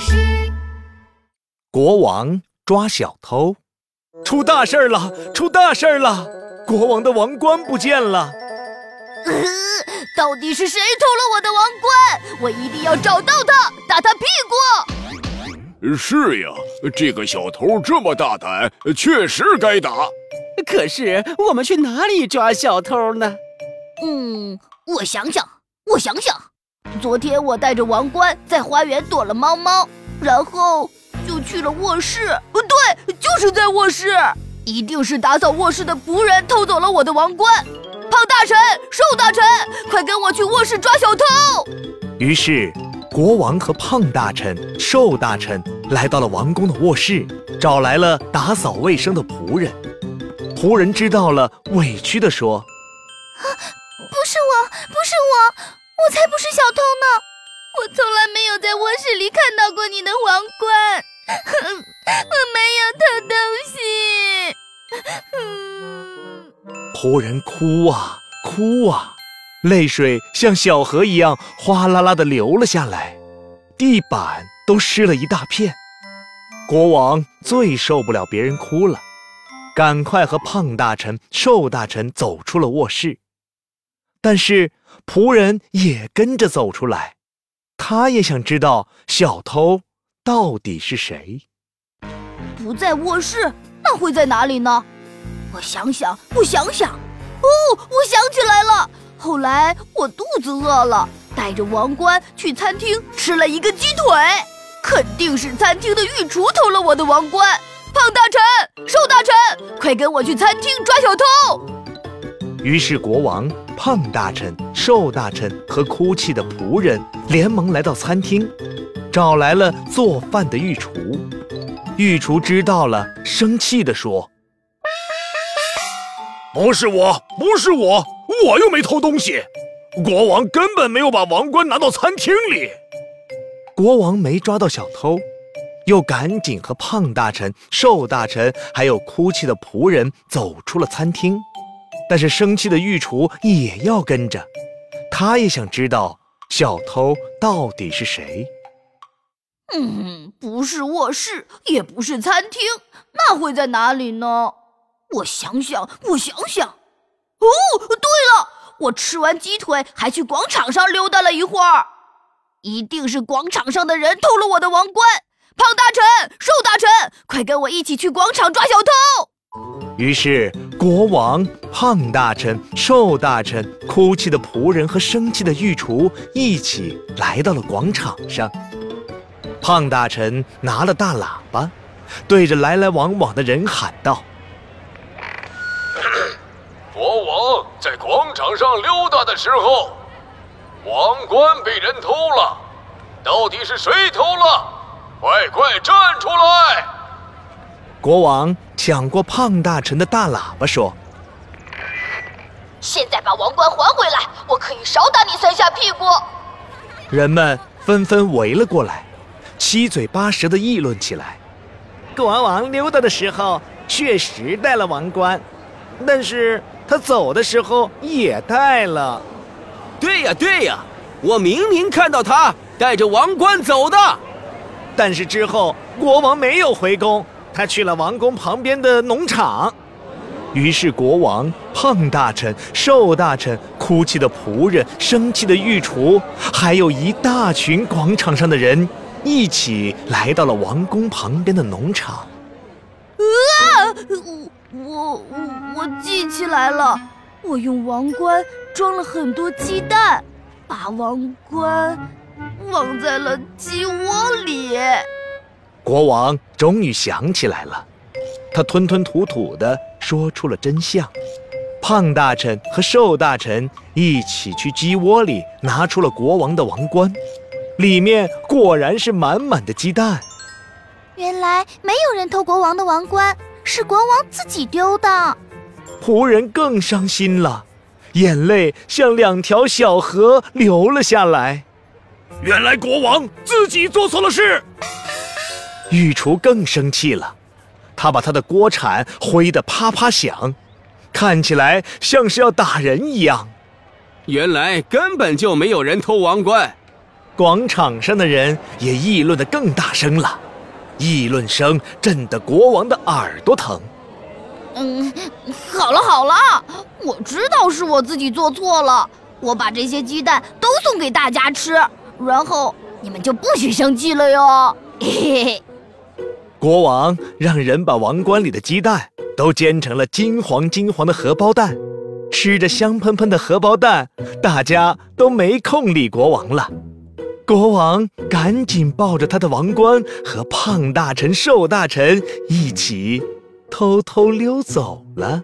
事。国王抓小偷，出大事儿了！出大事儿了！国王的王冠不见了！呃，到底是谁偷了我的王冠？我一定要找到他，打他屁股！是呀，这个小偷这么大胆，确实该打。可是我们去哪里抓小偷呢？嗯，我想想，我想想，昨天我带着王冠在花园躲了猫猫，然后就去了卧室。呃，对，就是在卧室，一定是打扫卧室的仆人偷走了我的王冠。胖大臣、瘦大臣，快跟我去卧室抓小偷！于是，国王和胖大臣、瘦大臣来到了王宫的卧室，找来了打扫卫生的仆人。仆人知道了，委屈地说：“啊，不是我，不是我，我才不是小偷呢！我从来没有在卧室里看到过你的皇冠，我没有偷东西。”仆人哭啊哭啊，泪水像小河一样哗啦啦的流了下来，地板都湿了一大片。国王最受不了别人哭了。赶快和胖大臣、瘦大臣走出了卧室，但是仆人也跟着走出来，他也想知道小偷到底是谁。不在卧室，那会在哪里呢？我想想，我想想，哦，我想起来了。后来我肚子饿了，带着王冠去餐厅吃了一个鸡腿，肯定是餐厅的御厨偷了我的王冠。胖大臣、瘦大臣，快跟我去餐厅抓小偷！于是国王、胖大臣、瘦大臣和哭泣的仆人连忙来到餐厅，找来了做饭的御厨。御厨知道了，生气地说：“不是我，不是我，我又没偷东西。国王根本没有把王冠拿到餐厅里。国王没抓到小偷。”又赶紧和胖大臣、瘦大臣，还有哭泣的仆人走出了餐厅，但是生气的御厨也要跟着，他也想知道小偷到底是谁。嗯，不是卧室，也不是餐厅，那会在哪里呢？我想想，我想想。哦，对了，我吃完鸡腿还去广场上溜达了一会儿，一定是广场上的人偷了我的王冠。胖大臣、瘦大臣，快跟我一起去广场抓小偷！于是，国王、胖大臣、瘦大臣、哭泣的仆人和生气的御厨一起来到了广场上。胖大臣拿了大喇叭，对着来来往往的人喊道：“ 国王在广场上溜达的时候，王冠被人偷了，到底是谁偷了？”快快站出来！国王抢过胖大臣的大喇叭说：“现在把王冠还回来，我可以少打你三下屁股。”人们纷纷围了过来，七嘴八舌的议论起来。国王溜达的时候确实戴了王冠，但是他走的时候也带了。对呀对呀，我明明看到他带着王冠走的。但是之后，国王没有回宫，他去了王宫旁边的农场。于是，国王、胖大臣、瘦大臣、哭泣的仆人、生气的御厨，还有一大群广场上的人，一起来到了王宫旁边的农场。啊！我我我记起来了，我用王冠装了很多鸡蛋，把王冠。忘在了鸡窝里。国王终于想起来了，他吞吞吐吐地说出了真相。胖大臣和瘦大臣一起去鸡窝里拿出了国王的王冠，里面果然是满满的鸡蛋。原来没有人偷国王的王冠，是国王自己丢的。仆人更伤心了，眼泪像两条小河流了下来。原来国王自己做错了事，御厨更生气了，他把他的锅铲挥得啪啪响，看起来像是要打人一样。原来根本就没有人偷王冠，广场上的人也议论得更大声了，议论声震得国王的耳朵疼。嗯，好了好了，我知道是我自己做错了，我把这些鸡蛋都送给大家吃，然后你们就不许生气了哟。嘿嘿嘿。国王让人把王冠里的鸡蛋都煎成了金黄金黄的荷包蛋，吃着香喷喷的荷包蛋，大家都没空理国王了。国王赶紧抱着他的王冠和胖大臣、瘦大臣一起偷偷溜走了。